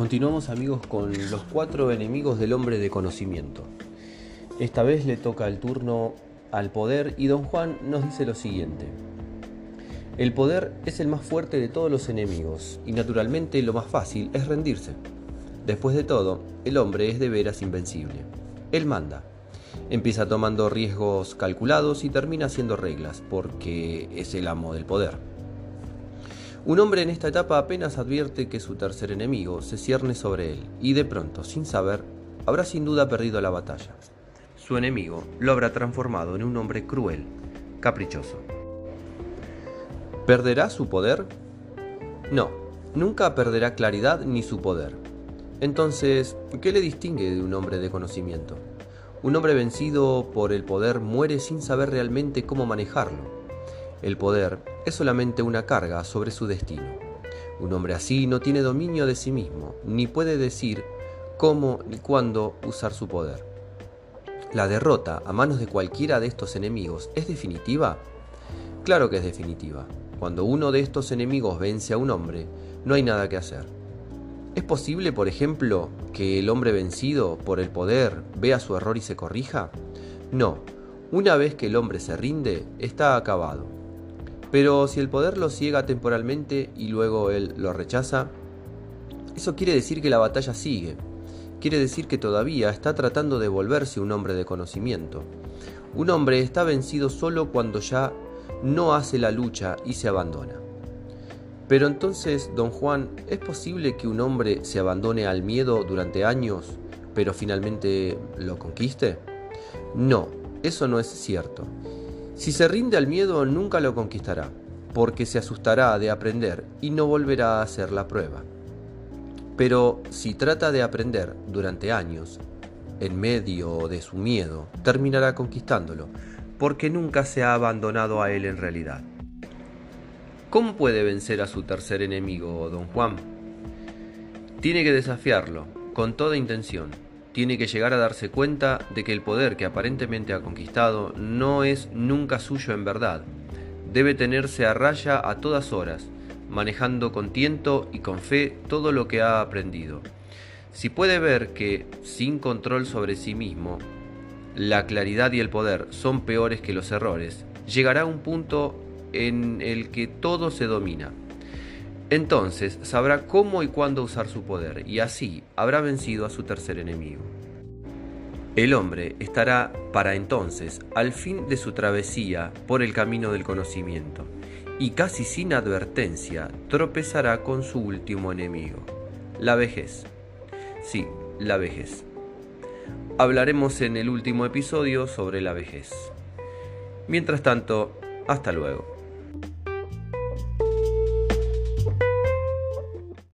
Continuamos amigos con los cuatro enemigos del hombre de conocimiento. Esta vez le toca el turno al poder y don Juan nos dice lo siguiente. El poder es el más fuerte de todos los enemigos y naturalmente lo más fácil es rendirse. Después de todo, el hombre es de veras invencible. Él manda. Empieza tomando riesgos calculados y termina haciendo reglas porque es el amo del poder. Un hombre en esta etapa apenas advierte que su tercer enemigo se cierne sobre él y de pronto, sin saber, habrá sin duda perdido la batalla. Su enemigo lo habrá transformado en un hombre cruel, caprichoso. ¿Perderá su poder? No, nunca perderá claridad ni su poder. Entonces, ¿qué le distingue de un hombre de conocimiento? Un hombre vencido por el poder muere sin saber realmente cómo manejarlo el poder es solamente una carga sobre su destino. Un hombre así no tiene dominio de sí mismo, ni puede decir cómo ni cuándo usar su poder. ¿La derrota a manos de cualquiera de estos enemigos es definitiva? Claro que es definitiva. Cuando uno de estos enemigos vence a un hombre, no hay nada que hacer. ¿Es posible, por ejemplo, que el hombre vencido por el poder vea su error y se corrija? No. Una vez que el hombre se rinde, está acabado. Pero si el poder lo ciega temporalmente y luego él lo rechaza, eso quiere decir que la batalla sigue. Quiere decir que todavía está tratando de volverse un hombre de conocimiento. Un hombre está vencido solo cuando ya no hace la lucha y se abandona. Pero entonces, don Juan, ¿es posible que un hombre se abandone al miedo durante años, pero finalmente lo conquiste? No, eso no es cierto. Si se rinde al miedo nunca lo conquistará, porque se asustará de aprender y no volverá a hacer la prueba. Pero si trata de aprender durante años, en medio de su miedo, terminará conquistándolo, porque nunca se ha abandonado a él en realidad. ¿Cómo puede vencer a su tercer enemigo, don Juan? Tiene que desafiarlo, con toda intención, tiene que llegar a darse cuenta de que el poder que aparentemente ha conquistado no es nunca suyo en verdad. Debe tenerse a raya a todas horas, manejando con tiento y con fe todo lo que ha aprendido. Si puede ver que, sin control sobre sí mismo, la claridad y el poder son peores que los errores, llegará a un punto en el que todo se domina. Entonces sabrá cómo y cuándo usar su poder, y así habrá vencido a su tercer enemigo. El hombre estará para entonces al fin de su travesía por el camino del conocimiento, y casi sin advertencia tropezará con su último enemigo, la vejez. Sí, la vejez. Hablaremos en el último episodio sobre la vejez. Mientras tanto, hasta luego.